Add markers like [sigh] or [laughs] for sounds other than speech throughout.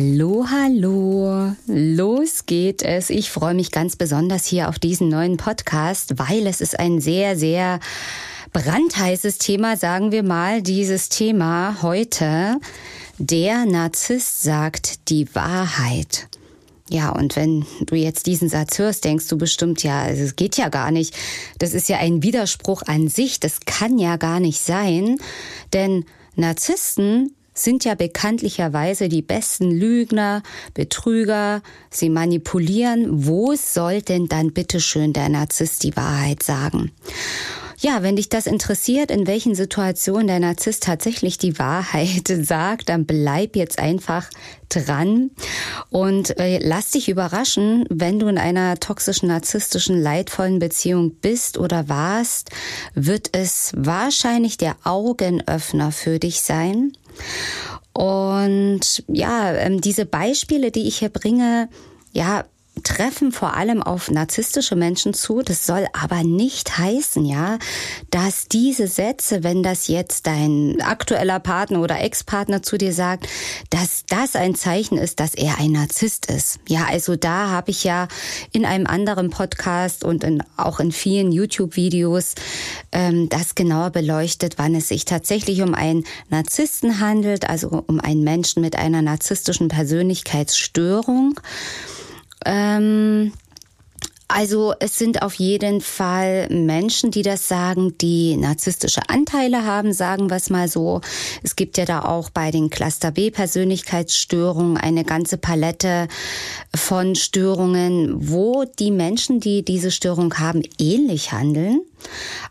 Hallo, hallo. Los geht es. Ich freue mich ganz besonders hier auf diesen neuen Podcast, weil es ist ein sehr, sehr brandheißes Thema, sagen wir mal. Dieses Thema heute. Der Narzisst sagt die Wahrheit. Ja, und wenn du jetzt diesen Satz hörst, denkst du bestimmt, ja, also es geht ja gar nicht. Das ist ja ein Widerspruch an sich. Das kann ja gar nicht sein. Denn Narzissten sind ja bekanntlicherweise die besten Lügner, Betrüger, sie manipulieren. Wo soll denn dann bitteschön der Narzisst die Wahrheit sagen? Ja, wenn dich das interessiert, in welchen Situationen der Narzisst tatsächlich die Wahrheit [laughs] sagt, dann bleib jetzt einfach dran und äh, lass dich überraschen, wenn du in einer toxischen, narzisstischen, leidvollen Beziehung bist oder warst, wird es wahrscheinlich der Augenöffner für dich sein. Und ja, ähm, diese Beispiele, die ich hier bringe, ja, treffen vor allem auf narzisstische Menschen zu. Das soll aber nicht heißen, ja, dass diese Sätze, wenn das jetzt dein aktueller Partner oder Ex-Partner zu dir sagt, dass das ein Zeichen ist, dass er ein Narzisst ist. Ja, also da habe ich ja in einem anderen Podcast und in, auch in vielen YouTube-Videos ähm, das genauer beleuchtet, wann es sich tatsächlich um einen Narzissten handelt, also um einen Menschen mit einer narzisstischen Persönlichkeitsstörung. Ähm, also es sind auf jeden Fall Menschen, die das sagen, die narzisstische Anteile haben, sagen wir es mal so. Es gibt ja da auch bei den Cluster B Persönlichkeitsstörungen eine ganze Palette von Störungen, wo die Menschen, die diese Störung haben, ähnlich handeln.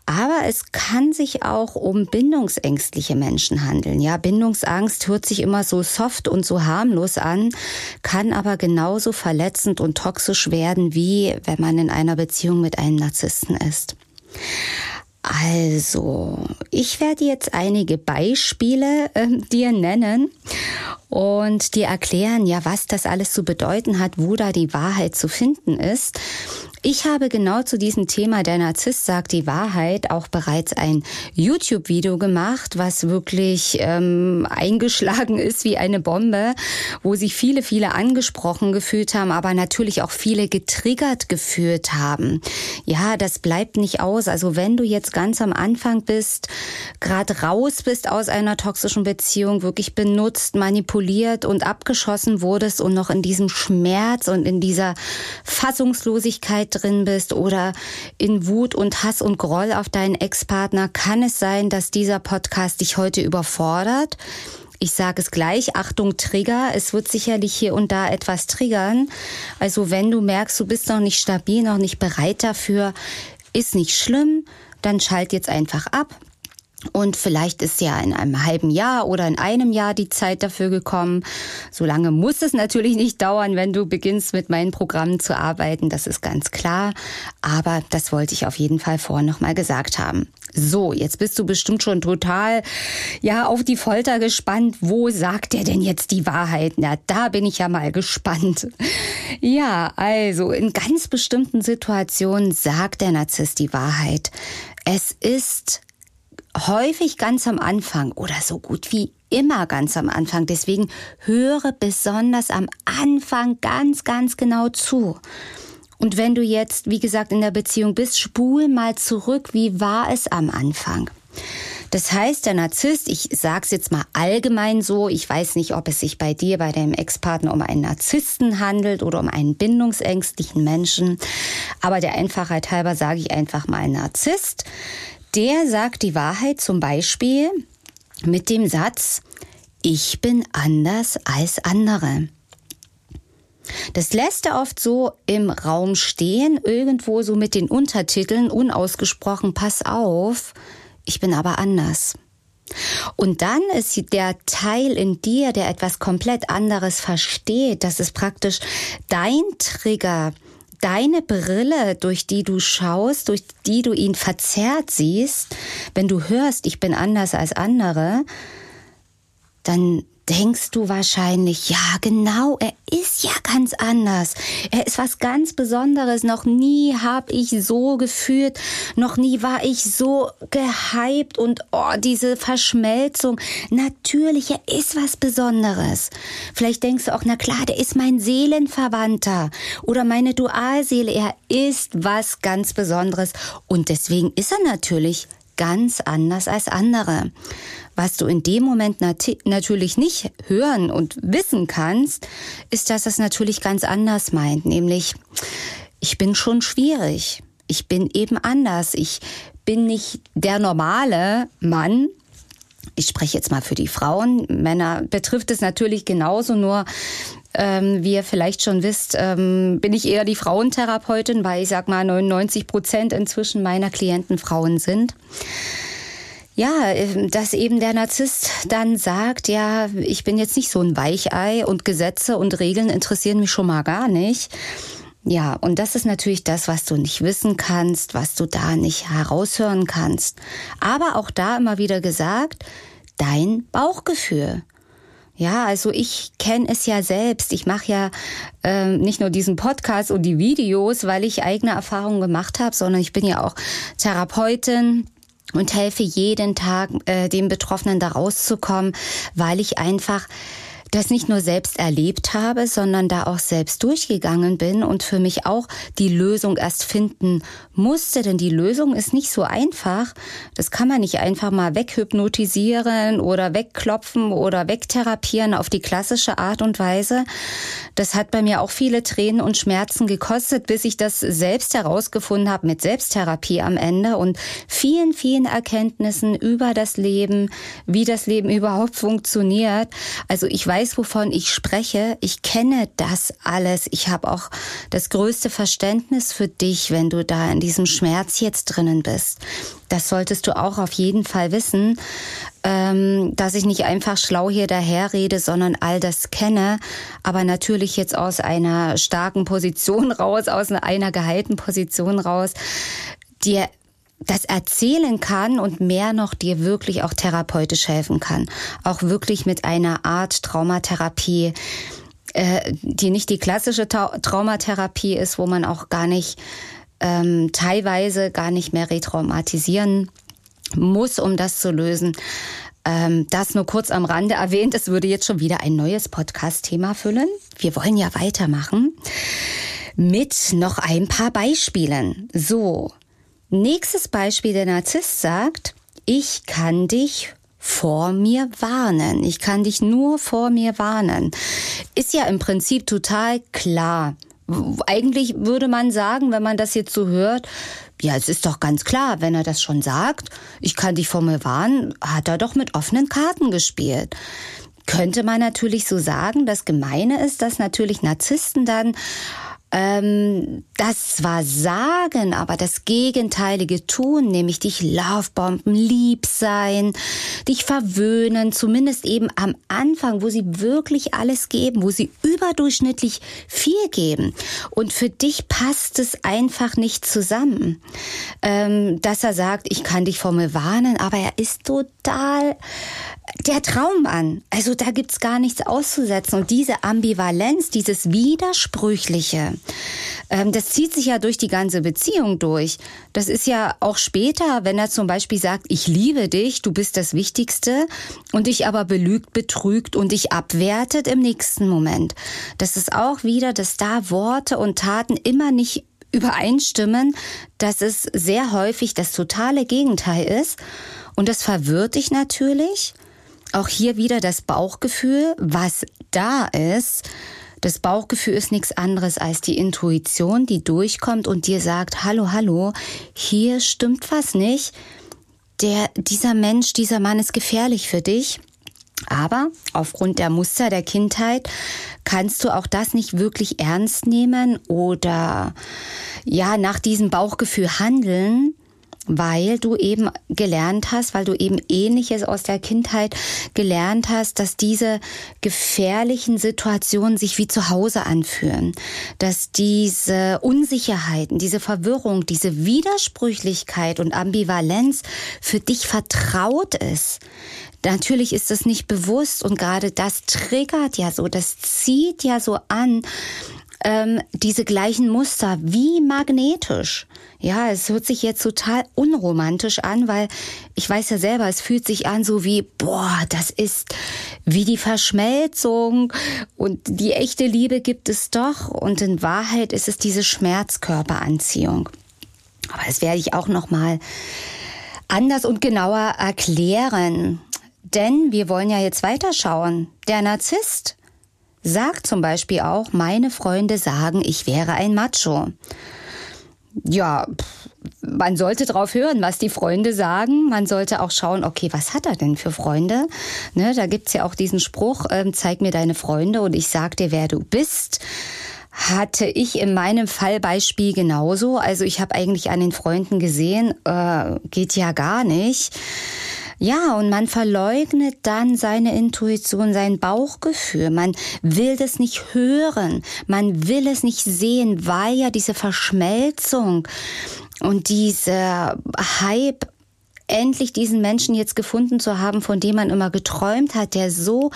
Aber es kann sich auch um bindungsängstliche Menschen handeln. Ja, Bindungsangst hört sich immer so soft und so harmlos an, kann aber genauso verletzend und toxisch werden, wie wenn man in einer Beziehung mit einem Narzissten ist. Also, ich werde jetzt einige Beispiele äh, dir nennen und dir erklären, ja, was das alles zu bedeuten hat, wo da die Wahrheit zu finden ist. Ich habe genau zu diesem Thema Der Narzisst sagt die Wahrheit auch bereits ein YouTube-Video gemacht, was wirklich ähm, eingeschlagen [laughs] ist wie eine Bombe, wo sich viele, viele angesprochen gefühlt haben, aber natürlich auch viele getriggert gefühlt haben. Ja, das bleibt nicht aus. Also wenn du jetzt ganz am Anfang bist, gerade raus bist aus einer toxischen Beziehung, wirklich benutzt, manipuliert und abgeschossen wurdest und noch in diesem Schmerz und in dieser Fassungslosigkeit drin bist oder in Wut und Hass und Groll auf deinen Ex-Partner, kann es sein, dass dieser Podcast dich heute überfordert. Ich sage es gleich, Achtung, Trigger. Es wird sicherlich hier und da etwas triggern. Also wenn du merkst, du bist noch nicht stabil, noch nicht bereit dafür, ist nicht schlimm, dann schalt jetzt einfach ab. Und vielleicht ist ja in einem halben Jahr oder in einem Jahr die Zeit dafür gekommen. So lange muss es natürlich nicht dauern, wenn du beginnst mit meinen Programmen zu arbeiten. Das ist ganz klar. Aber das wollte ich auf jeden Fall vorher nochmal gesagt haben. So, jetzt bist du bestimmt schon total, ja, auf die Folter gespannt. Wo sagt er denn jetzt die Wahrheit? Na, da bin ich ja mal gespannt. Ja, also, in ganz bestimmten Situationen sagt der Narzisst die Wahrheit. Es ist häufig ganz am Anfang oder so gut wie immer ganz am Anfang. Deswegen höre besonders am Anfang ganz, ganz genau zu. Und wenn du jetzt, wie gesagt, in der Beziehung bist, spul mal zurück, wie war es am Anfang? Das heißt, der Narzisst, ich sag's jetzt mal allgemein so, ich weiß nicht, ob es sich bei dir, bei deinem Ex-Partner um einen Narzissten handelt oder um einen bindungsängstlichen Menschen, aber der Einfachheit halber sage ich einfach mal Narzisst der sagt die Wahrheit zum Beispiel, mit dem Satz, ich bin anders als andere. Das lässt er oft so im Raum stehen, irgendwo so mit den Untertiteln unausgesprochen, pass auf, ich bin aber anders. Und dann ist der Teil in dir, der etwas komplett anderes versteht, das ist praktisch dein Trigger, deine Brille, durch die du schaust, durch die du ihn verzerrt siehst, wenn du hörst, ich bin anders als andere, dann denkst du wahrscheinlich, ja genau, er ist ja ganz anders. Er ist was ganz Besonderes. Noch nie habe ich so gefühlt, noch nie war ich so gehypt und oh, diese Verschmelzung. Natürlich, er ist was Besonderes. Vielleicht denkst du auch, na klar, der ist mein Seelenverwandter oder meine Dualseele. Er ist was ganz Besonderes und deswegen ist er natürlich ganz anders als andere. Was du in dem Moment nat natürlich nicht hören und wissen kannst, ist, dass es natürlich ganz anders meint, nämlich ich bin schon schwierig. Ich bin eben anders. Ich bin nicht der normale Mann, ich spreche jetzt mal für die Frauen. Männer betrifft es natürlich genauso, nur ähm, wie ihr vielleicht schon wisst, ähm, bin ich eher die Frauentherapeutin, weil ich sag mal 99 Prozent inzwischen meiner Klienten Frauen sind. Ja, ähm, dass eben der Narzisst dann sagt, ja, ich bin jetzt nicht so ein Weichei und Gesetze und Regeln interessieren mich schon mal gar nicht. Ja, und das ist natürlich das, was du nicht wissen kannst, was du da nicht heraushören kannst. Aber auch da immer wieder gesagt, dein Bauchgefühl. Ja, also ich kenne es ja selbst. Ich mache ja äh, nicht nur diesen Podcast und die Videos, weil ich eigene Erfahrungen gemacht habe, sondern ich bin ja auch Therapeutin und helfe jeden Tag äh, dem Betroffenen da rauszukommen, weil ich einfach das nicht nur selbst erlebt habe, sondern da auch selbst durchgegangen bin und für mich auch die Lösung erst finden musste. Denn die Lösung ist nicht so einfach. Das kann man nicht einfach mal weghypnotisieren oder wegklopfen oder wegtherapieren auf die klassische Art und Weise. Das hat bei mir auch viele Tränen und Schmerzen gekostet, bis ich das selbst herausgefunden habe mit Selbsttherapie am Ende und vielen, vielen Erkenntnissen über das Leben, wie das Leben überhaupt funktioniert. Also ich weiß weiß, wovon ich spreche. Ich kenne das alles. Ich habe auch das größte Verständnis für dich, wenn du da in diesem Schmerz jetzt drinnen bist. Das solltest du auch auf jeden Fall wissen, ähm, dass ich nicht einfach schlau hier daherrede, sondern all das kenne, aber natürlich jetzt aus einer starken Position [laughs] raus, aus einer geheilten Position raus, dir das erzählen kann und mehr noch dir wirklich auch therapeutisch helfen kann. Auch wirklich mit einer Art Traumatherapie, äh, die nicht die klassische Traumatherapie ist, wo man auch gar nicht ähm, teilweise gar nicht mehr retraumatisieren muss, um das zu lösen. Ähm, das nur kurz am Rande erwähnt. Es würde jetzt schon wieder ein neues Podcast-Thema füllen. Wir wollen ja weitermachen mit noch ein paar Beispielen. So, Nächstes Beispiel, der Narzisst sagt, ich kann dich vor mir warnen. Ich kann dich nur vor mir warnen. Ist ja im Prinzip total klar. Eigentlich würde man sagen, wenn man das jetzt so hört, ja, es ist doch ganz klar, wenn er das schon sagt, ich kann dich vor mir warnen, hat er doch mit offenen Karten gespielt. Könnte man natürlich so sagen. Das Gemeine ist, dass natürlich Narzissten dann ähm, das zwar sagen, aber das Gegenteilige tun, nämlich dich Lovebomben, lieb sein, dich verwöhnen, zumindest eben am Anfang, wo sie wirklich alles geben, wo sie überdurchschnittlich viel geben. Und für dich passt es einfach nicht zusammen, ähm, dass er sagt, ich kann dich vor mir warnen, aber er ist total der Traum an. Also da gibt's gar nichts auszusetzen. Und diese Ambivalenz, dieses Widersprüchliche, ähm, das zieht sich ja durch die ganze Beziehung durch. Das ist ja auch später, wenn er zum Beispiel sagt, ich liebe dich, du bist das Wichtigste, und dich aber belügt, betrügt und dich abwertet im nächsten Moment. Das ist auch wieder, dass da Worte und Taten immer nicht übereinstimmen, dass es sehr häufig das totale Gegenteil ist. Und das verwirrt dich natürlich. Auch hier wieder das Bauchgefühl, was da ist. Das Bauchgefühl ist nichts anderes als die Intuition, die durchkommt und dir sagt, hallo, hallo, hier stimmt was nicht. der, dieser Mensch, dieser Mann ist gefährlich für dich. Aber aufgrund der Muster der Kindheit kannst du auch das nicht wirklich ernst nehmen oder ja, nach diesem Bauchgefühl handeln, weil du eben gelernt hast, weil du eben ähnliches aus der Kindheit gelernt hast, dass diese gefährlichen Situationen sich wie zu Hause anfühlen, dass diese Unsicherheiten, diese Verwirrung, diese Widersprüchlichkeit und Ambivalenz für dich vertraut ist. Natürlich ist es nicht bewusst und gerade das triggert ja so, das zieht ja so an, ähm, diese gleichen Muster wie magnetisch. Ja, es hört sich jetzt total unromantisch an, weil ich weiß ja selber, es fühlt sich an so wie, boah, das ist wie die Verschmelzung und die echte Liebe gibt es doch und in Wahrheit ist es diese Schmerzkörperanziehung. Aber das werde ich auch noch mal anders und genauer erklären. Denn wir wollen ja jetzt weiterschauen. Der Narzisst sagt zum Beispiel auch, meine Freunde sagen, ich wäre ein Macho. Ja, man sollte drauf hören, was die Freunde sagen. Man sollte auch schauen, okay, was hat er denn für Freunde? Ne, da gibt's ja auch diesen Spruch, äh, zeig mir deine Freunde und ich sag dir, wer du bist hatte ich in meinem Fallbeispiel genauso. Also ich habe eigentlich an den Freunden gesehen, äh, geht ja gar nicht. Ja, und man verleugnet dann seine Intuition, sein Bauchgefühl. Man will das nicht hören. Man will es nicht sehen, weil ja diese Verschmelzung und diese Hype endlich diesen Menschen jetzt gefunden zu haben, von dem man immer geträumt hat, der so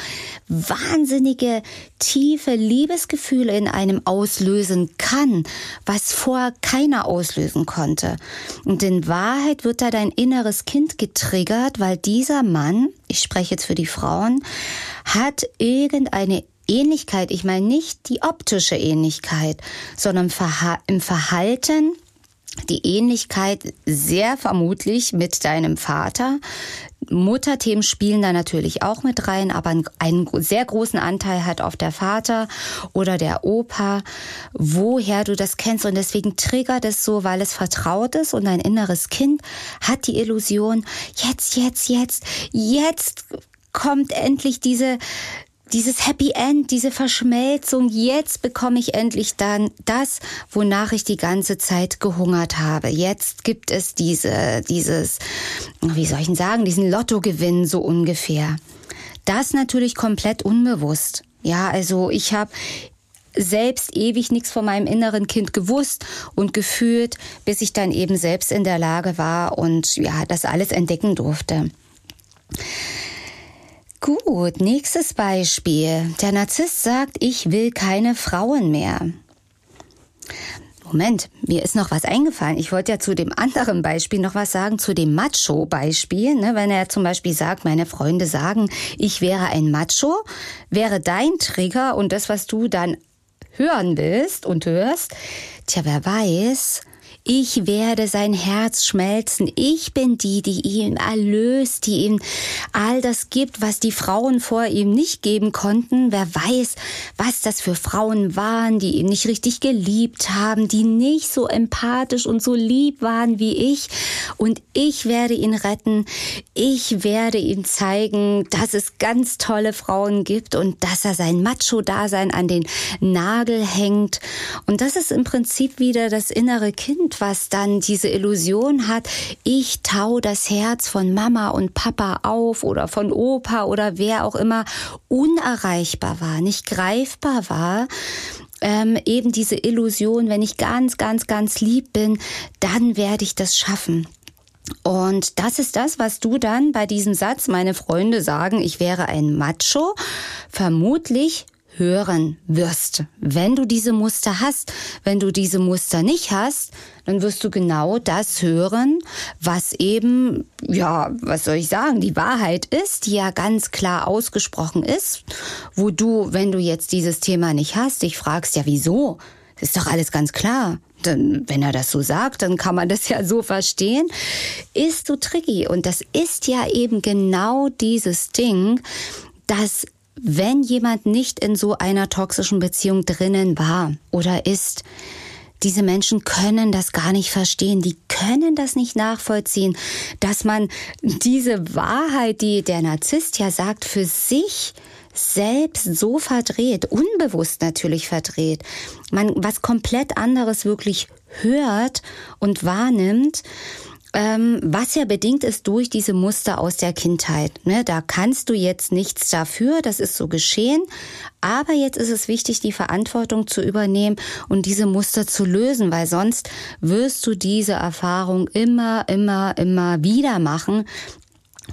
wahnsinnige, tiefe Liebesgefühle in einem auslösen kann, was vorher keiner auslösen konnte. Und in Wahrheit wird da dein inneres Kind getriggert, weil dieser Mann, ich spreche jetzt für die Frauen, hat irgendeine Ähnlichkeit, ich meine nicht die optische Ähnlichkeit, sondern im Verhalten, die Ähnlichkeit sehr vermutlich mit deinem Vater. Mutterthemen spielen da natürlich auch mit rein, aber einen sehr großen Anteil hat auf der Vater oder der Opa, woher du das kennst. Und deswegen triggert es so, weil es vertraut ist und dein inneres Kind hat die Illusion, jetzt, jetzt, jetzt, jetzt kommt endlich diese dieses Happy End, diese Verschmelzung, jetzt bekomme ich endlich dann das, wonach ich die ganze Zeit gehungert habe. Jetzt gibt es diese, dieses, wie soll ich denn sagen, diesen Lottogewinn so ungefähr. Das natürlich komplett unbewusst. Ja, also ich habe selbst ewig nichts von meinem inneren Kind gewusst und gefühlt, bis ich dann eben selbst in der Lage war und ja, das alles entdecken durfte. Gut, nächstes Beispiel. Der Narzisst sagt, ich will keine Frauen mehr. Moment, mir ist noch was eingefallen. Ich wollte ja zu dem anderen Beispiel noch was sagen, zu dem Macho-Beispiel. Ne? Wenn er zum Beispiel sagt, meine Freunde sagen, ich wäre ein Macho, wäre dein Trigger und das, was du dann hören willst und hörst, tja, wer weiß, ich werde sein Herz schmelzen. Ich bin die, die ihn erlöst, die ihm all das gibt, was die Frauen vor ihm nicht geben konnten. Wer weiß, was das für Frauen waren, die ihn nicht richtig geliebt haben, die nicht so empathisch und so lieb waren wie ich. Und ich werde ihn retten. Ich werde ihm zeigen, dass es ganz tolle Frauen gibt und dass er sein Macho-Dasein an den Nagel hängt. Und das ist im Prinzip wieder das innere Kind was dann diese Illusion hat, ich tau das Herz von Mama und Papa auf oder von Opa oder wer auch immer unerreichbar war, nicht greifbar war, ähm, eben diese Illusion, wenn ich ganz, ganz, ganz lieb bin, dann werde ich das schaffen. Und das ist das, was du dann bei diesem Satz, meine Freunde sagen, ich wäre ein Macho, vermutlich hören wirst. Wenn du diese Muster hast, wenn du diese Muster nicht hast, dann wirst du genau das hören, was eben, ja, was soll ich sagen, die Wahrheit ist, die ja ganz klar ausgesprochen ist, wo du, wenn du jetzt dieses Thema nicht hast, dich fragst, ja, wieso? ist doch alles ganz klar. Dann, wenn er das so sagt, dann kann man das ja so verstehen. Ist so tricky. Und das ist ja eben genau dieses Ding, dass wenn jemand nicht in so einer toxischen Beziehung drinnen war oder ist, diese Menschen können das gar nicht verstehen, die können das nicht nachvollziehen, dass man diese Wahrheit, die der Narzisst ja sagt, für sich selbst so verdreht, unbewusst natürlich verdreht, man was komplett anderes wirklich hört und wahrnimmt, ähm, was ja bedingt ist durch diese Muster aus der Kindheit. Ne? Da kannst du jetzt nichts dafür, das ist so geschehen. Aber jetzt ist es wichtig, die Verantwortung zu übernehmen und diese Muster zu lösen, weil sonst wirst du diese Erfahrung immer, immer, immer wieder machen.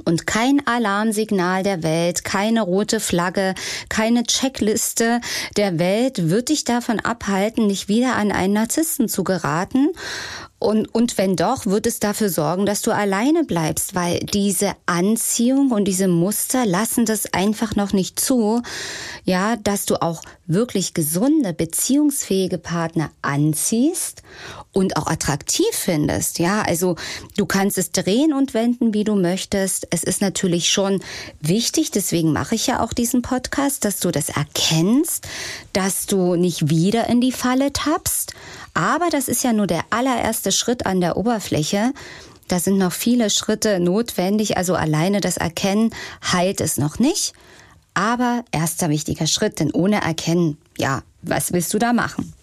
Und kein Alarmsignal der Welt, keine rote Flagge, keine Checkliste der Welt wird dich davon abhalten, nicht wieder an einen Narzissten zu geraten. Und, und wenn doch, wird es dafür sorgen, dass du alleine bleibst, weil diese Anziehung und diese Muster lassen das einfach noch nicht zu, ja, dass du auch wirklich gesunde, beziehungsfähige Partner anziehst und auch attraktiv findest. Ja, also du kannst es drehen und wenden, wie du möchtest. Es ist natürlich schon wichtig, deswegen mache ich ja auch diesen Podcast, dass du das erkennst, dass du nicht wieder in die Falle tappst aber das ist ja nur der allererste Schritt an der Oberfläche. Da sind noch viele Schritte notwendig. Also alleine das Erkennen heilt es noch nicht. Aber erster wichtiger Schritt, denn ohne Erkennen, ja, was willst du da machen?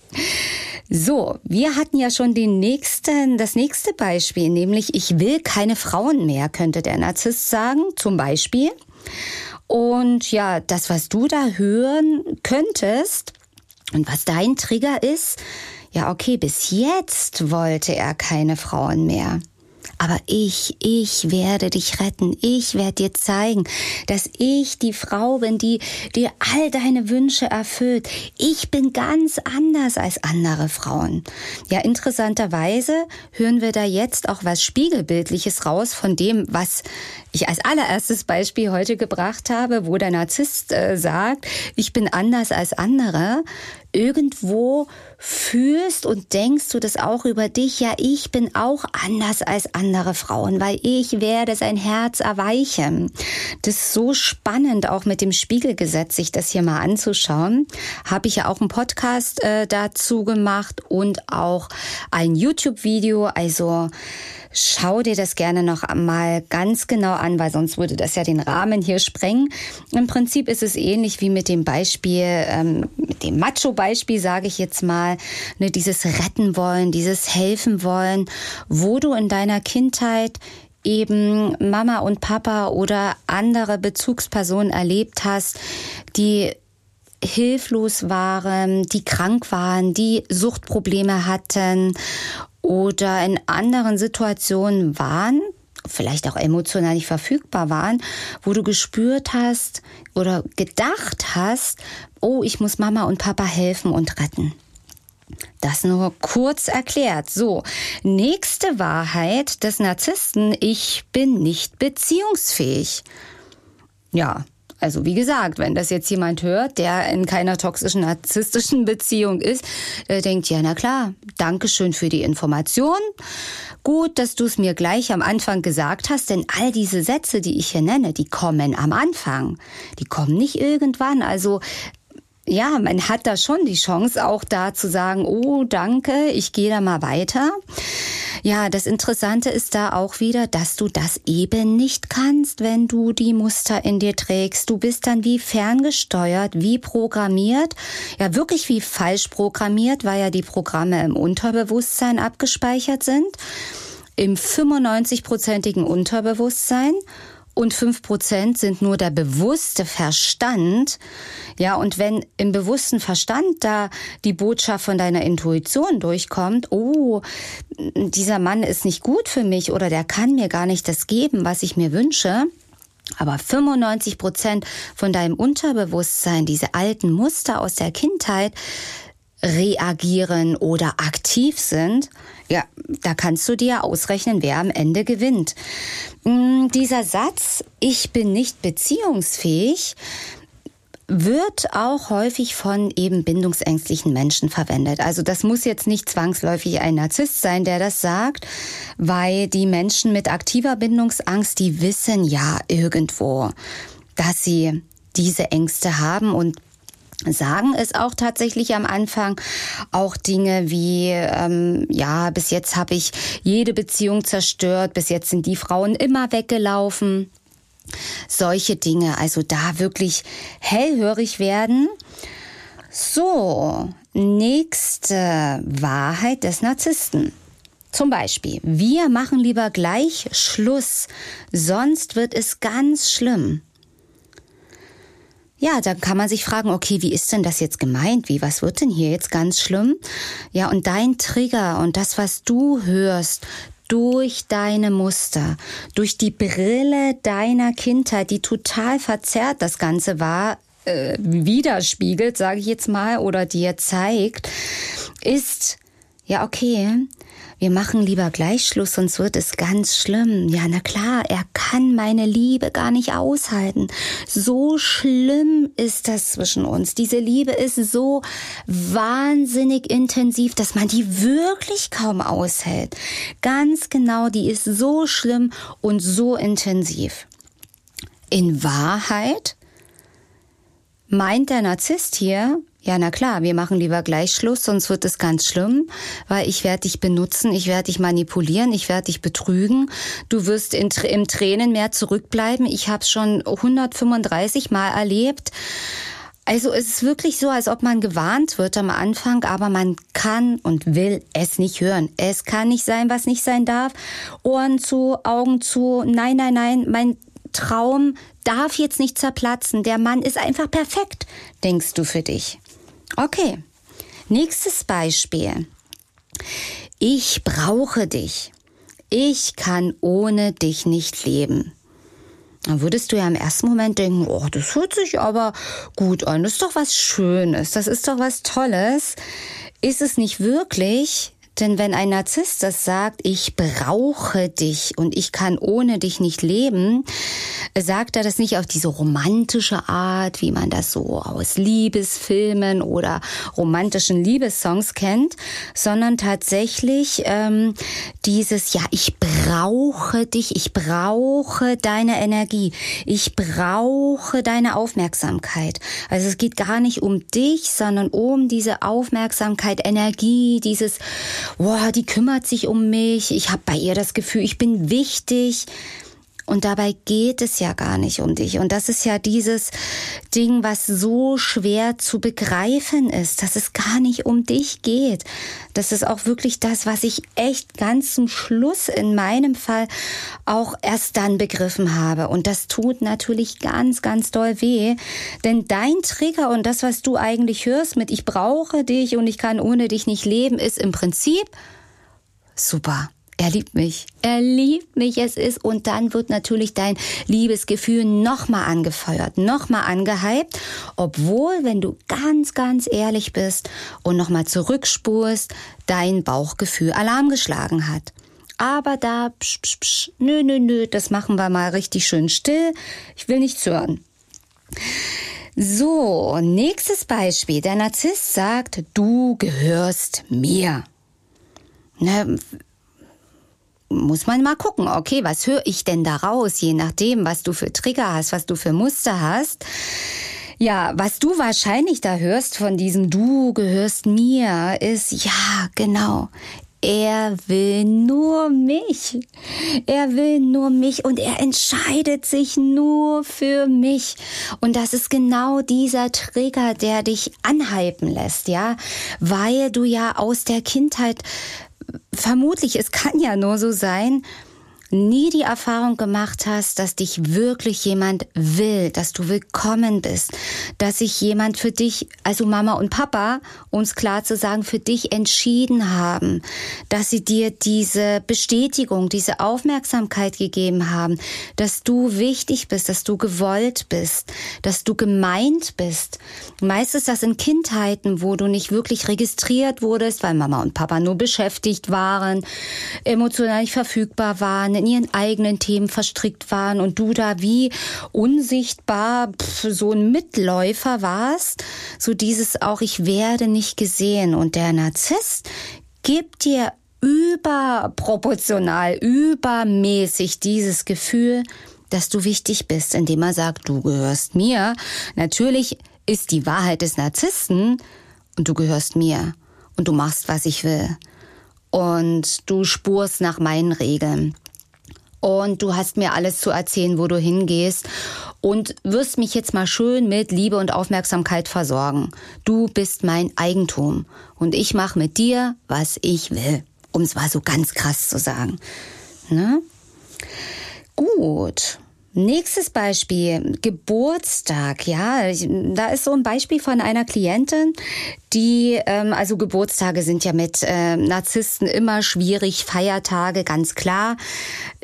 So, wir hatten ja schon den nächsten, das nächste Beispiel, nämlich ich will keine Frauen mehr, könnte der Narzisst sagen, zum Beispiel. Und ja, das, was du da hören könntest und was dein Trigger ist, ja, okay, bis jetzt wollte er keine Frauen mehr. Aber ich, ich werde dich retten. Ich werde dir zeigen, dass ich die Frau bin, die dir all deine Wünsche erfüllt. Ich bin ganz anders als andere Frauen. Ja, interessanterweise hören wir da jetzt auch was Spiegelbildliches raus von dem, was ich als allererstes Beispiel heute gebracht habe, wo der Narzisst äh, sagt, ich bin anders als andere irgendwo fühlst und denkst du das auch über dich, ja, ich bin auch anders als andere Frauen, weil ich werde sein Herz erweichen. Das ist so spannend, auch mit dem Spiegelgesetz, sich das hier mal anzuschauen. Habe ich ja auch einen Podcast äh, dazu gemacht und auch ein YouTube-Video, also Schau dir das gerne noch mal ganz genau an, weil sonst würde das ja den Rahmen hier sprengen. Im Prinzip ist es ähnlich wie mit dem Beispiel, ähm, mit dem Macho-Beispiel, sage ich jetzt mal, ne, dieses Retten wollen, dieses Helfen wollen, wo du in deiner Kindheit eben Mama und Papa oder andere Bezugspersonen erlebt hast, die hilflos waren, die krank waren, die Suchtprobleme hatten oder in anderen Situationen waren, vielleicht auch emotional nicht verfügbar waren, wo du gespürt hast oder gedacht hast, oh, ich muss Mama und Papa helfen und retten. Das nur kurz erklärt. So, nächste Wahrheit des Narzissten, ich bin nicht beziehungsfähig. Ja, also wie gesagt, wenn das jetzt jemand hört, der in keiner toxischen, narzisstischen Beziehung ist, äh, denkt, ja, na klar, Dankeschön für die Information. Gut, dass du es mir gleich am Anfang gesagt hast, denn all diese Sätze, die ich hier nenne, die kommen am Anfang. Die kommen nicht irgendwann. Also ja, man hat da schon die Chance, auch da zu sagen, oh, danke, ich gehe da mal weiter. Ja, das Interessante ist da auch wieder, dass du das eben nicht kannst, wenn du die Muster in dir trägst. Du bist dann wie ferngesteuert, wie programmiert, ja wirklich wie falsch programmiert, weil ja die Programme im Unterbewusstsein abgespeichert sind, im 95-prozentigen Unterbewusstsein und fünf Prozent sind nur der bewusste Verstand. Ja, und wenn im bewussten Verstand da die Botschaft von deiner Intuition durchkommt, oh, dieser Mann ist nicht gut für mich oder der kann mir gar nicht das geben, was ich mir wünsche, aber 95 Prozent von deinem Unterbewusstsein, diese alten Muster aus der Kindheit, reagieren oder aktiv sind, ja, da kannst du dir ausrechnen, wer am Ende gewinnt. Mm, dieser Satz, ich bin nicht beziehungsfähig, wird auch häufig von eben bindungsängstlichen Menschen verwendet. Also das muss jetzt nicht zwangsläufig ein Narzisst sein, der das sagt, weil die Menschen mit aktiver Bindungsangst, die wissen ja irgendwo, dass sie diese Ängste haben und sagen es auch tatsächlich am Anfang auch Dinge wie ähm, ja bis jetzt habe ich jede Beziehung zerstört bis jetzt sind die Frauen immer weggelaufen. Solche Dinge also da wirklich hellhörig werden. So nächste Wahrheit des Narzissten. Zum Beispiel, wir machen lieber gleich Schluss, sonst wird es ganz schlimm. Ja, da kann man sich fragen, okay, wie ist denn das jetzt gemeint? Wie, was wird denn hier jetzt ganz schlimm? Ja, und dein Trigger und das, was du hörst, durch deine Muster, durch die Brille deiner Kindheit, die total verzerrt das Ganze war, äh, widerspiegelt, sage ich jetzt mal, oder dir zeigt, ist, ja, okay, wir machen lieber gleich Schluss, sonst wird es ganz schlimm. Ja, na klar, er kann meine Liebe gar nicht aushalten. So schlimm ist das zwischen uns. Diese Liebe ist so wahnsinnig intensiv, dass man die wirklich kaum aushält. Ganz genau, die ist so schlimm und so intensiv. In Wahrheit meint der Narzisst hier, ja, na klar, wir machen lieber gleich Schluss, sonst wird es ganz schlimm, weil ich werde dich benutzen, ich werde dich manipulieren, ich werde dich betrügen. Du wirst in, im Tränen mehr zurückbleiben. Ich habe schon 135 Mal erlebt. Also es ist wirklich so, als ob man gewarnt wird am Anfang, aber man kann und will es nicht hören. Es kann nicht sein, was nicht sein darf. Ohren zu, Augen zu. Nein, nein, nein, mein Traum darf jetzt nicht zerplatzen. Der Mann ist einfach perfekt, denkst du für dich. Okay, nächstes Beispiel. Ich brauche dich. Ich kann ohne dich nicht leben. Dann würdest du ja im ersten Moment denken, oh, das hört sich aber gut an, das ist doch was Schönes, das ist doch was Tolles. Ist es nicht wirklich, denn wenn ein Narzisst das sagt, ich brauche dich und ich kann ohne dich nicht leben, sagt er das nicht auf diese romantische Art, wie man das so aus Liebesfilmen oder romantischen Liebessongs kennt, sondern tatsächlich ähm, dieses, ja, ich brauche dich, ich brauche deine Energie, ich brauche deine Aufmerksamkeit. Also es geht gar nicht um dich, sondern um diese Aufmerksamkeit, Energie, dieses boah, die kümmert sich um mich, ich habe bei ihr das Gefühl, ich bin wichtig. Und dabei geht es ja gar nicht um dich. Und das ist ja dieses Ding, was so schwer zu begreifen ist, dass es gar nicht um dich geht. Das ist auch wirklich das, was ich echt ganz zum Schluss in meinem Fall auch erst dann begriffen habe. Und das tut natürlich ganz, ganz doll weh. Denn dein Trigger und das, was du eigentlich hörst mit ich brauche dich und ich kann ohne dich nicht leben, ist im Prinzip super er liebt mich. Er liebt mich, es ist. Und dann wird natürlich dein Liebesgefühl nochmal angefeuert, nochmal angehypt. Obwohl, wenn du ganz, ganz ehrlich bist und nochmal zurückspurst, dein Bauchgefühl Alarm geschlagen hat. Aber da, psch, psch, psch, nö, nö, nö, das machen wir mal richtig schön still. Ich will nichts hören. So, nächstes Beispiel. Der Narzisst sagt, du gehörst mir. Ne, muss man mal gucken, okay, was höre ich denn daraus, je nachdem, was du für Trigger hast, was du für Muster hast. Ja, was du wahrscheinlich da hörst von diesem Du gehörst mir, ist ja, genau. Er will nur mich. Er will nur mich und er entscheidet sich nur für mich. Und das ist genau dieser Trigger, der dich anhypen lässt, ja, weil du ja aus der Kindheit vermutlich, es kann ja nur so sein, nie die Erfahrung gemacht hast, dass dich wirklich jemand will, dass du willkommen bist, dass sich jemand für dich, also Mama und Papa, es klar zu sagen, für dich entschieden haben, dass sie dir diese Bestätigung, diese Aufmerksamkeit gegeben haben, dass du wichtig bist, dass du gewollt bist, dass du gemeint bist. Meistens das in Kindheiten, wo du nicht wirklich registriert wurdest, weil Mama und Papa nur beschäftigt waren, emotional nicht verfügbar waren, in ihren eigenen Themen verstrickt waren und du da wie unsichtbar pf, so ein Mitläufer warst, so dieses auch, ich werde nicht gesehen. Und der Narzisst gibt dir überproportional, übermäßig dieses Gefühl, dass du wichtig bist, indem er sagt, du gehörst mir. Natürlich ist die Wahrheit des Narzissten und du gehörst mir und du machst, was ich will. Und du spurst nach meinen Regeln. Und du hast mir alles zu erzählen, wo du hingehst und wirst mich jetzt mal schön mit Liebe und Aufmerksamkeit versorgen. Du bist mein Eigentum und ich mache mit dir, was ich will, um es mal so ganz krass zu sagen. Ne? Gut. Nächstes Beispiel, Geburtstag. Ja, da ist so ein Beispiel von einer Klientin, die, ähm, also Geburtstage sind ja mit äh, Narzissten immer schwierig, Feiertage, ganz klar.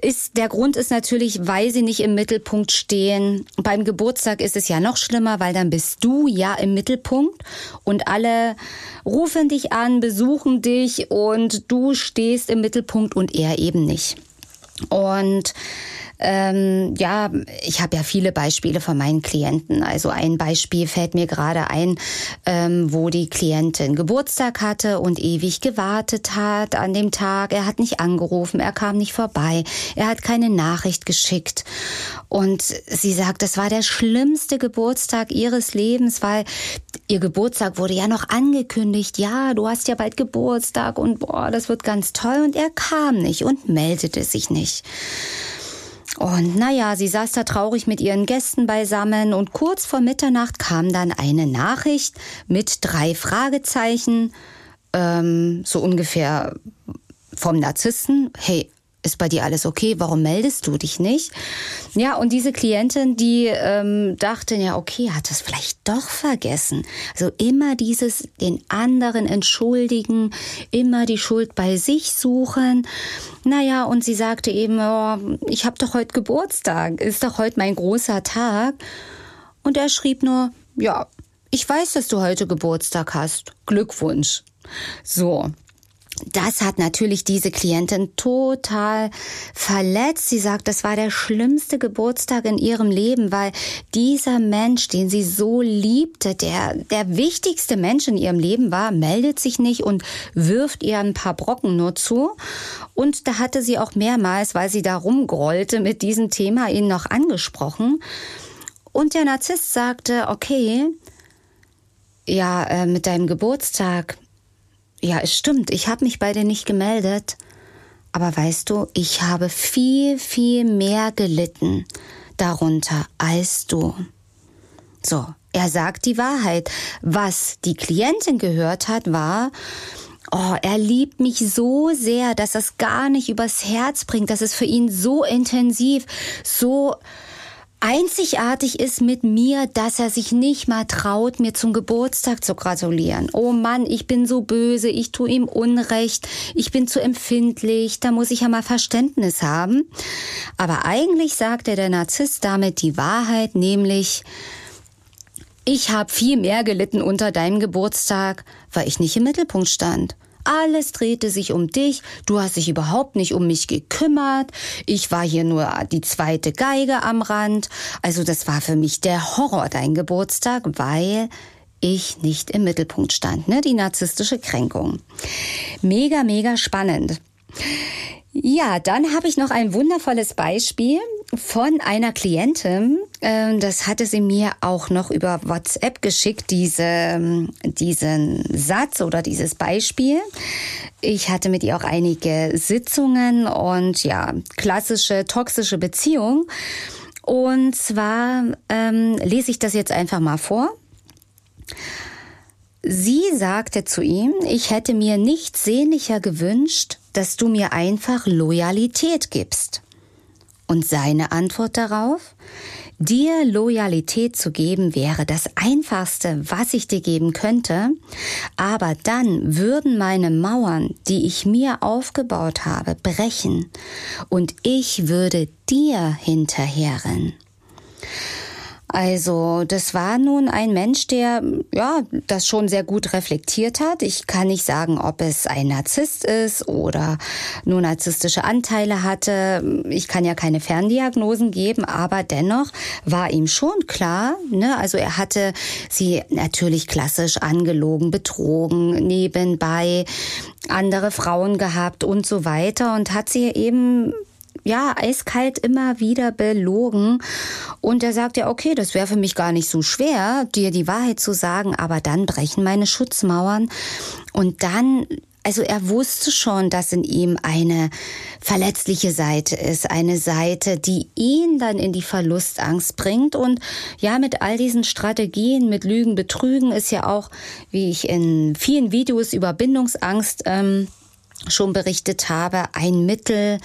Ist, der Grund ist natürlich, weil sie nicht im Mittelpunkt stehen. Beim Geburtstag ist es ja noch schlimmer, weil dann bist du ja im Mittelpunkt und alle rufen dich an, besuchen dich und du stehst im Mittelpunkt und er eben nicht. Und ähm, ja, ich habe ja viele Beispiele von meinen Klienten. Also ein Beispiel fällt mir gerade ein, ähm, wo die Klientin Geburtstag hatte und ewig gewartet hat an dem Tag. Er hat nicht angerufen, er kam nicht vorbei, er hat keine Nachricht geschickt. Und sie sagt, das war der schlimmste Geburtstag ihres Lebens, weil ihr Geburtstag wurde ja noch angekündigt. Ja, du hast ja bald Geburtstag und boah, das wird ganz toll. Und er kam nicht und meldete sich nicht. Und naja, sie saß da traurig mit ihren Gästen beisammen und kurz vor Mitternacht kam dann eine Nachricht mit drei Fragezeichen, ähm, so ungefähr vom Narzissten. Hey, ist bei dir alles okay? Warum meldest du dich nicht? Ja, und diese Klientin, die ähm, dachte ja, okay, hat das vielleicht doch vergessen. Also immer dieses den anderen entschuldigen, immer die Schuld bei sich suchen. Naja, und sie sagte eben, oh, ich habe doch heute Geburtstag, ist doch heute mein großer Tag. Und er schrieb nur, ja, ich weiß, dass du heute Geburtstag hast. Glückwunsch. So, das hat natürlich diese Klientin total verletzt. Sie sagt, das war der schlimmste Geburtstag in ihrem Leben, weil dieser Mensch, den sie so liebte, der der wichtigste Mensch in ihrem Leben war, meldet sich nicht und wirft ihr ein paar Brocken nur zu. Und da hatte sie auch mehrmals, weil sie da rumgrollte mit diesem Thema, ihn noch angesprochen. Und der Narzisst sagte, okay, ja, äh, mit deinem Geburtstag, ja, es stimmt, ich habe mich bei dir nicht gemeldet. Aber weißt du, ich habe viel, viel mehr gelitten darunter als du. So, er sagt die Wahrheit. Was die Klientin gehört hat, war, oh, er liebt mich so sehr, dass es gar nicht übers Herz bringt, dass es für ihn so intensiv, so einzigartig ist mit mir, dass er sich nicht mal traut, mir zum Geburtstag zu gratulieren. Oh Mann, ich bin so böse, ich tue ihm Unrecht, ich bin zu empfindlich, da muss ich ja mal Verständnis haben. Aber eigentlich sagte der Narzisst damit die Wahrheit, nämlich, ich habe viel mehr gelitten unter deinem Geburtstag, weil ich nicht im Mittelpunkt stand. Alles drehte sich um dich, du hast dich überhaupt nicht um mich gekümmert, ich war hier nur die zweite Geige am Rand. Also das war für mich der Horror, dein Geburtstag, weil ich nicht im Mittelpunkt stand, ne? Die narzisstische Kränkung. Mega, mega spannend. Ja, dann habe ich noch ein wundervolles Beispiel von einer Klientin. Ähm, das hatte sie mir auch noch über WhatsApp geschickt, diese, ähm, diesen Satz oder dieses Beispiel. Ich hatte mit ihr auch einige Sitzungen und ja, klassische toxische Beziehung. Und zwar ähm, lese ich das jetzt einfach mal vor. Sie sagte zu ihm, ich hätte mir nichts sehnlicher gewünscht, dass du mir einfach Loyalität gibst. Und seine Antwort darauf? Dir Loyalität zu geben wäre das Einfachste, was ich dir geben könnte, aber dann würden meine Mauern, die ich mir aufgebaut habe, brechen und ich würde dir hinterherrennen. Also das war nun ein Mensch, der ja das schon sehr gut reflektiert hat. Ich kann nicht sagen, ob es ein Narzisst ist oder nur narzisstische Anteile hatte. Ich kann ja keine Ferndiagnosen geben, aber dennoch war ihm schon klar. Ne? Also er hatte sie natürlich klassisch angelogen, betrogen, nebenbei andere Frauen gehabt und so weiter und hat sie eben ja, eiskalt immer wieder belogen. Und er sagt ja, okay, das wäre für mich gar nicht so schwer, dir die Wahrheit zu sagen, aber dann brechen meine Schutzmauern. Und dann also er wusste schon, dass in ihm eine verletzliche Seite ist, eine Seite, die ihn dann in die Verlustangst bringt. Und ja, mit all diesen Strategien, mit Lügen, Betrügen ist ja auch, wie ich in vielen Videos über Bindungsangst ähm, schon berichtet habe, ein Mittel,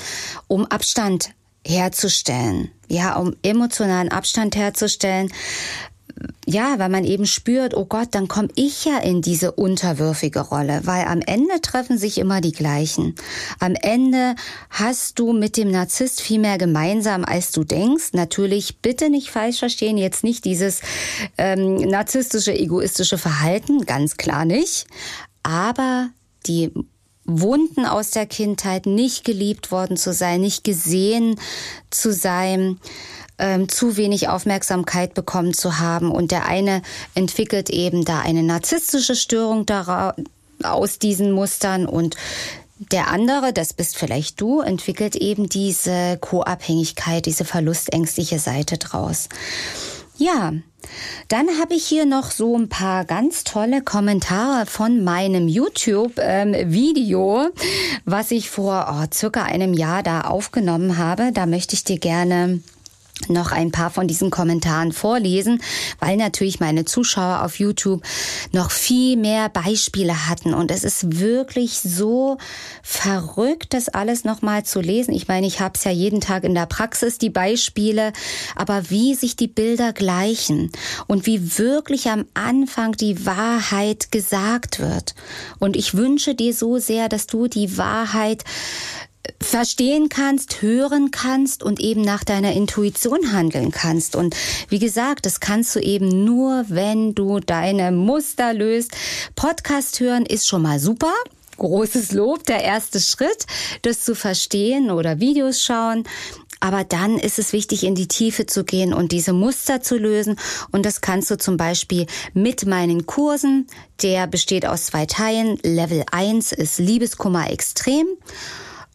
um Abstand herzustellen. Ja, um emotionalen Abstand herzustellen ja, weil man eben spürt, oh Gott, dann komme ich ja in diese unterwürfige Rolle, weil am Ende treffen sich immer die gleichen. Am Ende hast du mit dem Narzisst viel mehr gemeinsam, als du denkst. Natürlich, bitte nicht falsch verstehen, jetzt nicht dieses ähm, narzisstische, egoistische Verhalten, ganz klar nicht. Aber die Wunden aus der Kindheit, nicht geliebt worden zu sein, nicht gesehen zu sein, ähm, zu wenig Aufmerksamkeit bekommen zu haben. Und der eine entwickelt eben da eine narzisstische Störung aus diesen Mustern und der andere, das bist vielleicht du, entwickelt eben diese Co-Abhängigkeit, diese verlustängstliche Seite draus. Ja, dann habe ich hier noch so ein paar ganz tolle Kommentare von meinem YouTube-Video, ähm, was ich vor oh, circa einem Jahr da aufgenommen habe. Da möchte ich dir gerne noch ein paar von diesen Kommentaren vorlesen, weil natürlich meine Zuschauer auf YouTube noch viel mehr Beispiele hatten und es ist wirklich so verrückt, das alles nochmal zu lesen. Ich meine, ich habe es ja jeden Tag in der Praxis, die Beispiele, aber wie sich die Bilder gleichen und wie wirklich am Anfang die Wahrheit gesagt wird. Und ich wünsche dir so sehr, dass du die Wahrheit verstehen kannst, hören kannst und eben nach deiner Intuition handeln kannst. Und wie gesagt, das kannst du eben nur, wenn du deine Muster löst. Podcast hören ist schon mal super. Großes Lob, der erste Schritt, das zu verstehen oder Videos schauen. Aber dann ist es wichtig, in die Tiefe zu gehen und diese Muster zu lösen. Und das kannst du zum Beispiel mit meinen Kursen. Der besteht aus zwei Teilen. Level 1 ist Liebeskummer extrem.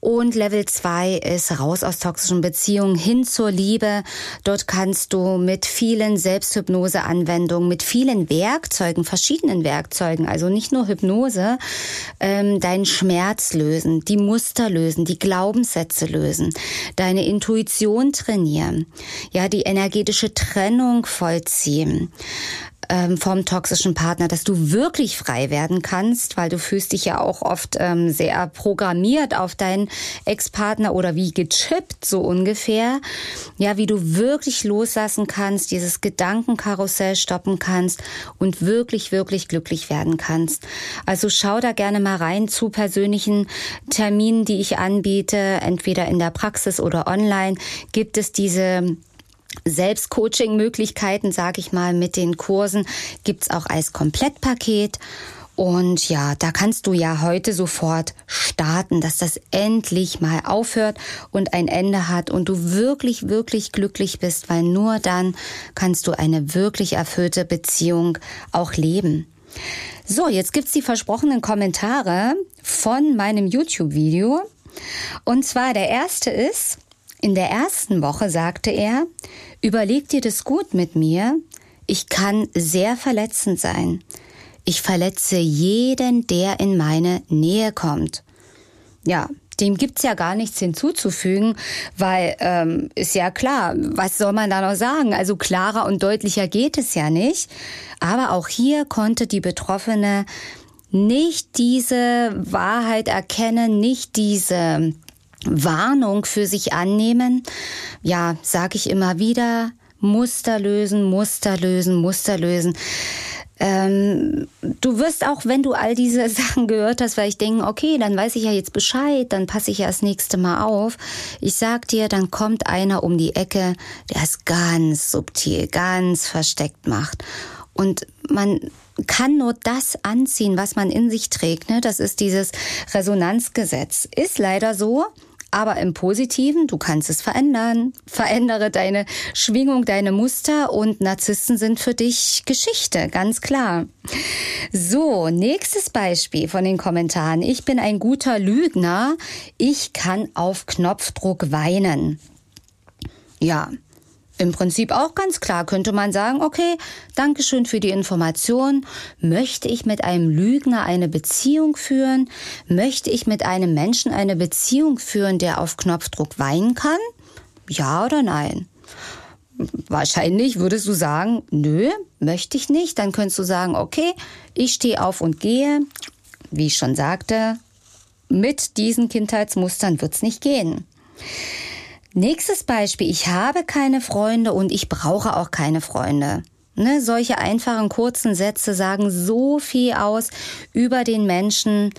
Und Level 2 ist raus aus toxischen Beziehungen hin zur Liebe. Dort kannst du mit vielen Selbsthypnose-Anwendungen, mit vielen Werkzeugen, verschiedenen Werkzeugen, also nicht nur Hypnose, ähm, deinen Schmerz lösen, die Muster lösen, die Glaubenssätze lösen, deine Intuition trainieren, ja, die energetische Trennung vollziehen ähm, vom toxischen Partner, dass du wirklich frei werden kannst, weil du fühlst dich ja auch oft ähm, sehr programmiert auf deinen Ex-Partner oder wie gechippt so ungefähr. Ja, wie du wirklich loslassen kannst, dieses Gedankenkarussell stoppen kannst und wirklich, wirklich glücklich werden kannst. Also schau da gerne mal rein zu persönlichen Terminen, die ich anbiete, entweder in der Praxis oder online gibt es diese Selbstcoaching-Möglichkeiten, sage ich mal, mit den Kursen gibt's auch als Komplettpaket. Und ja, da kannst du ja heute sofort starten, dass das endlich mal aufhört und ein Ende hat und du wirklich, wirklich glücklich bist, weil nur dann kannst du eine wirklich erfüllte Beziehung auch leben. So, jetzt gibt's die versprochenen Kommentare von meinem YouTube-Video. Und zwar der erste ist, in der ersten Woche sagte er, überleg dir das gut mit mir, ich kann sehr verletzend sein. Ich verletze jeden, der in meine Nähe kommt. Ja, dem gibt's ja gar nichts hinzuzufügen, weil ähm, ist ja klar, was soll man da noch sagen? Also klarer und deutlicher geht es ja nicht. Aber auch hier konnte die Betroffene nicht diese Wahrheit erkennen, nicht diese Warnung für sich annehmen. Ja, sage ich immer wieder, Muster lösen, Muster lösen, Muster lösen. Ähm, du wirst auch, wenn du all diese [laughs] Sachen gehört hast, weil ich denke, okay, dann weiß ich ja jetzt Bescheid, dann passe ich ja das nächste Mal auf. Ich sag dir, dann kommt einer um die Ecke, der es ganz subtil, ganz versteckt macht. Und man kann nur das anziehen, was man in sich trägt. Ne? Das ist dieses Resonanzgesetz. Ist leider so. Aber im Positiven, du kannst es verändern. Verändere deine Schwingung, deine Muster und Narzissten sind für dich Geschichte, ganz klar. So, nächstes Beispiel von den Kommentaren. Ich bin ein guter Lügner. Ich kann auf Knopfdruck weinen. Ja, im Prinzip auch ganz klar könnte man sagen, okay, danke schön für die Information. Möchte ich mit einem Lügner eine Beziehung führen? Möchte ich mit einem Menschen eine Beziehung führen, der auf Knopfdruck weinen kann? Ja oder nein? Wahrscheinlich würdest du sagen, nö, möchte ich nicht. Dann könntest du sagen, okay, ich stehe auf und gehe. Wie ich schon sagte, mit diesen Kindheitsmustern wird's nicht gehen. Nächstes Beispiel. Ich habe keine Freunde und ich brauche auch keine Freunde. Ne, solche einfachen kurzen Sätze sagen so viel aus über den Menschen.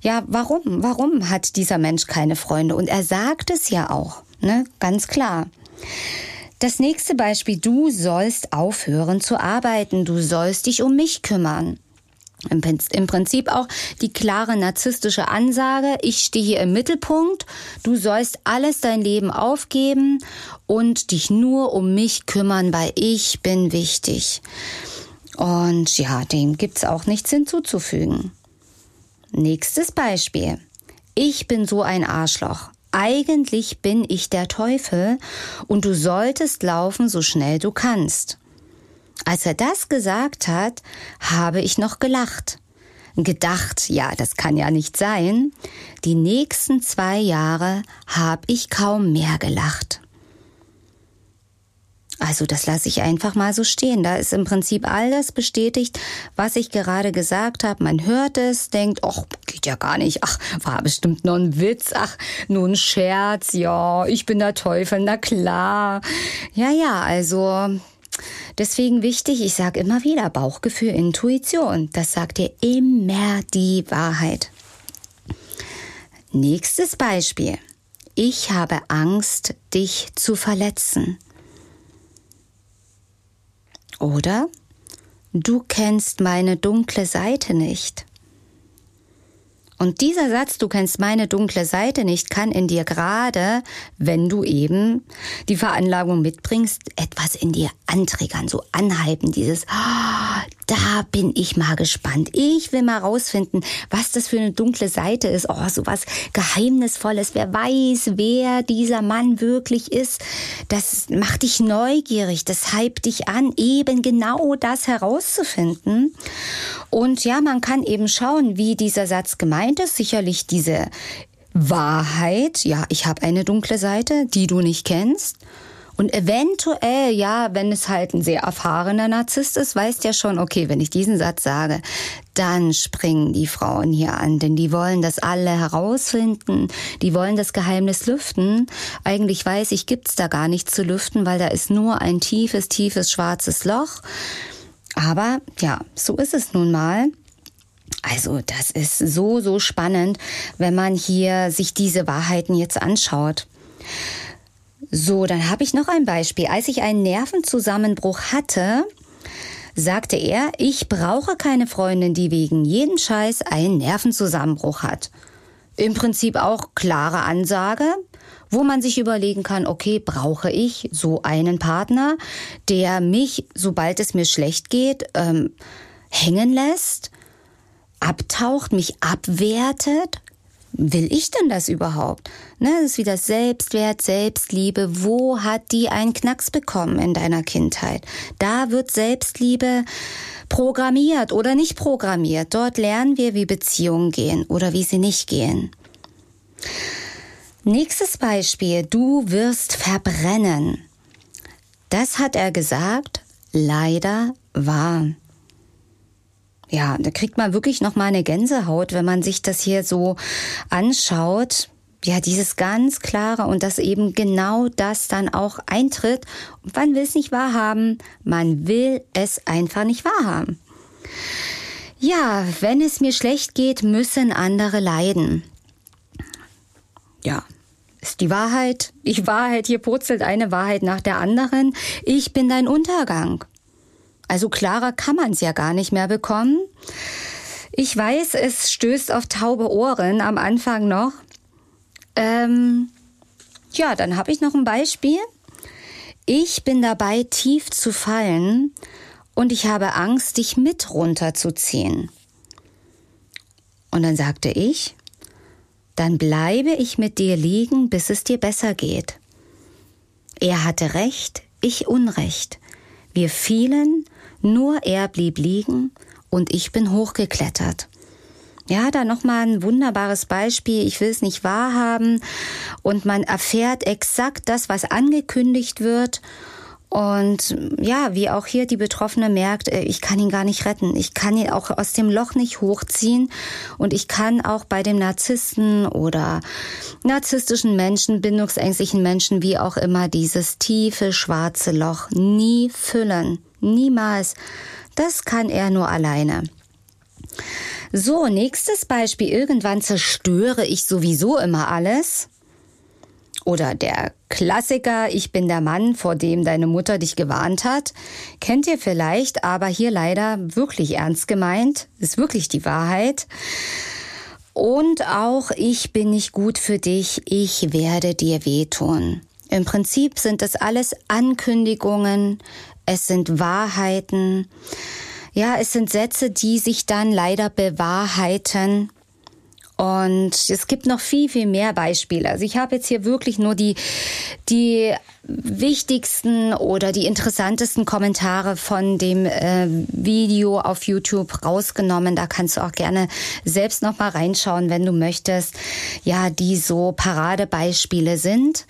Ja, warum? Warum hat dieser Mensch keine Freunde? Und er sagt es ja auch, ne, ganz klar. Das nächste Beispiel. Du sollst aufhören zu arbeiten. Du sollst dich um mich kümmern. Im Prinzip auch die klare narzisstische Ansage, ich stehe hier im Mittelpunkt, du sollst alles dein Leben aufgeben und dich nur um mich kümmern, weil ich bin wichtig. Und ja, dem gibt's auch nichts hinzuzufügen. Nächstes Beispiel. Ich bin so ein Arschloch. Eigentlich bin ich der Teufel und du solltest laufen, so schnell du kannst. Als er das gesagt hat, habe ich noch gelacht. Gedacht, ja, das kann ja nicht sein. Die nächsten zwei Jahre habe ich kaum mehr gelacht. Also das lasse ich einfach mal so stehen. Da ist im Prinzip alles bestätigt, was ich gerade gesagt habe. Man hört es, denkt, ach, geht ja gar nicht. Ach, war bestimmt nur ein Witz. Ach, nur ein Scherz. Ja, ich bin der Teufel. Na klar. Ja, ja, also Deswegen wichtig, ich sage immer wieder, Bauchgefühl, Intuition. Das sagt dir immer die Wahrheit. Nächstes Beispiel. Ich habe Angst, dich zu verletzen. Oder du kennst meine dunkle Seite nicht. Und dieser Satz, du kennst meine dunkle Seite nicht, kann in dir gerade, wenn du eben die Veranlagung mitbringst, etwas in dir antriggern, so anhalten, dieses, oh, da bin ich mal gespannt. Ich will mal rausfinden, was das für eine dunkle Seite ist. Oh, so was Geheimnisvolles. Wer weiß, wer dieser Mann wirklich ist. Das macht dich neugierig. Das hypt dich an, eben genau das herauszufinden. Und ja, man kann eben schauen, wie dieser Satz gemeint ist. Sicherlich diese Wahrheit. Ja, ich habe eine dunkle Seite, die du nicht kennst. Und eventuell, ja, wenn es halt ein sehr erfahrener Narzisst ist, weißt ja schon, okay, wenn ich diesen Satz sage, dann springen die Frauen hier an, denn die wollen das alle herausfinden, die wollen das Geheimnis lüften. Eigentlich weiß ich, gibt's da gar nichts zu lüften, weil da ist nur ein tiefes, tiefes schwarzes Loch. Aber ja, so ist es nun mal. Also das ist so, so spannend, wenn man hier sich diese Wahrheiten jetzt anschaut. So, dann habe ich noch ein Beispiel. Als ich einen Nervenzusammenbruch hatte, sagte er, ich brauche keine Freundin, die wegen jedem Scheiß einen Nervenzusammenbruch hat. Im Prinzip auch klare Ansage, wo man sich überlegen kann, okay, brauche ich so einen Partner, der mich, sobald es mir schlecht geht, ähm, hängen lässt, abtaucht, mich abwertet? Will ich denn das überhaupt? Ne, das ist wieder Selbstwert, Selbstliebe. Wo hat die einen Knacks bekommen in deiner Kindheit? Da wird Selbstliebe programmiert oder nicht programmiert. Dort lernen wir, wie Beziehungen gehen oder wie sie nicht gehen. Nächstes Beispiel. Du wirst verbrennen. Das hat er gesagt. Leider wahr. Ja, da kriegt man wirklich noch mal eine Gänsehaut, wenn man sich das hier so anschaut. Ja, dieses ganz klare und dass eben genau das dann auch eintritt. Man will es nicht wahrhaben. Man will es einfach nicht wahrhaben. Ja, wenn es mir schlecht geht, müssen andere leiden ja, ist die Wahrheit. Die Wahrheit, hier purzelt eine Wahrheit nach der anderen. Ich bin dein Untergang. Also klarer kann man es ja gar nicht mehr bekommen. Ich weiß, es stößt auf taube Ohren am Anfang noch. Ähm, Ja, dann habe ich noch ein Beispiel. Ich bin dabei, tief zu fallen und ich habe Angst, dich mit runterzuziehen. Und dann sagte ich, dann bleibe ich mit dir liegen, bis es dir besser geht. Er hatte recht, ich Unrecht. Wir fielen, nur er blieb liegen und ich bin hochgeklettert. Ja, da nochmal ein wunderbares Beispiel. Ich will es nicht wahrhaben. Und man erfährt exakt das, was angekündigt wird. Und ja, wie auch hier die Betroffene merkt, äh, ich kann ihn gar nicht retten. Ich kann ihn auch aus dem Loch nicht hochziehen. Und ich kann auch bei dem Narzissten oder narzisstischen Menschen, bindungsängstlichen Menschen, wie auch immer, dieses tiefe schwarze Loch nie füllen. Niemals. Das kann er nur alleine. So, nächstes Beispiel. Irgendwann zerstöre ich sowieso immer alles. Oder der Klassiker, ich bin der Mann, vor dem deine Mutter dich gewarnt hat. Kennt ihr vielleicht, aber hier leider wirklich ernst gemeint. Ist wirklich die Wahrheit. Und auch ich bin nicht gut für dich, ich werde dir wehtun. Im Prinzip sind das alles Ankündigungen, es sind Wahrheiten. Ja, es sind Sätze, die sich dann leider bewahrheiten. Und es gibt noch viel, viel mehr Beispiele. Also ich habe jetzt hier wirklich nur die, die wichtigsten oder die interessantesten Kommentare von dem äh, Video auf YouTube rausgenommen. Da kannst du auch gerne selbst noch mal reinschauen, wenn du möchtest. Ja, die so Paradebeispiele sind.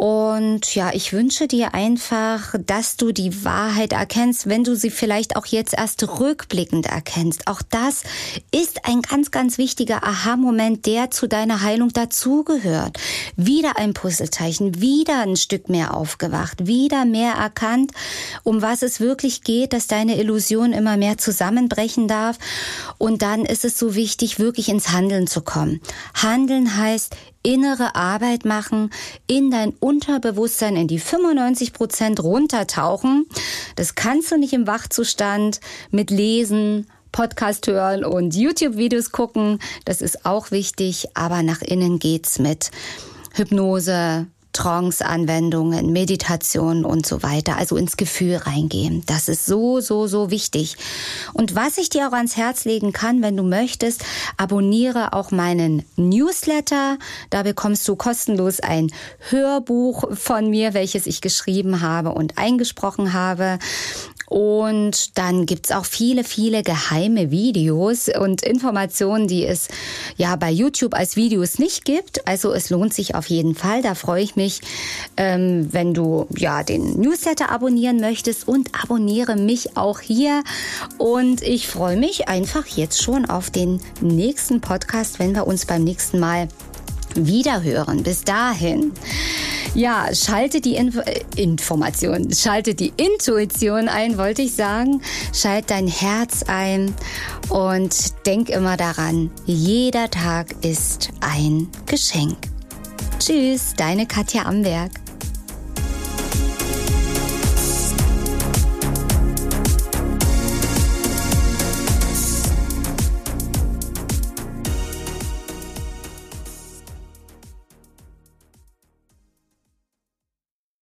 Und ja, ich wünsche dir einfach, dass du die Wahrheit erkennst, wenn du sie vielleicht auch jetzt erst rückblickend erkennst. Auch das ist ein ganz, ganz wichtiger Aha-Moment, der zu deiner Heilung dazugehört. Wieder ein Puzzlezeichen, wieder ein Stück mehr aufgewacht, wieder mehr erkannt, um was es wirklich geht, dass deine Illusion immer mehr zusammenbrechen darf. Und dann ist es so wichtig, wirklich ins Handeln zu kommen. Handeln heißt innere Arbeit machen, in dein Unterbewusstsein in die 95 Prozent runtertauchen. Das kannst du nicht im Wachzustand mit Lesen, Podcast hören und YouTube-Videos gucken. Das ist auch wichtig, aber nach innen geht's mit Hypnose, Trance-Anwendungen, Meditation und so weiter, also ins Gefühl reingehen. Das ist so, so, so wichtig. Und was ich dir auch ans Herz legen kann, wenn du möchtest, abonniere auch meinen Newsletter. Da bekommst du kostenlos ein Hörbuch von mir, welches ich geschrieben habe und eingesprochen habe. Und dann gibt's auch viele, viele geheime Videos und Informationen, die es ja bei YouTube als Videos nicht gibt. Also es lohnt sich auf jeden Fall. Da freue ich mich, ähm, wenn du ja den Newsletter abonnieren möchtest und abonniere mich auch hier. Und ich freue mich einfach jetzt schon auf den nächsten Podcast, wenn wir uns beim nächsten Mal wiederhören. Bis dahin. Ja, schalte die Info äh, Information, schalte die Intuition ein, wollte ich sagen. Schalt dein Herz ein und denk immer daran, jeder Tag ist ein Geschenk. Tschüss, deine Katja Amberg.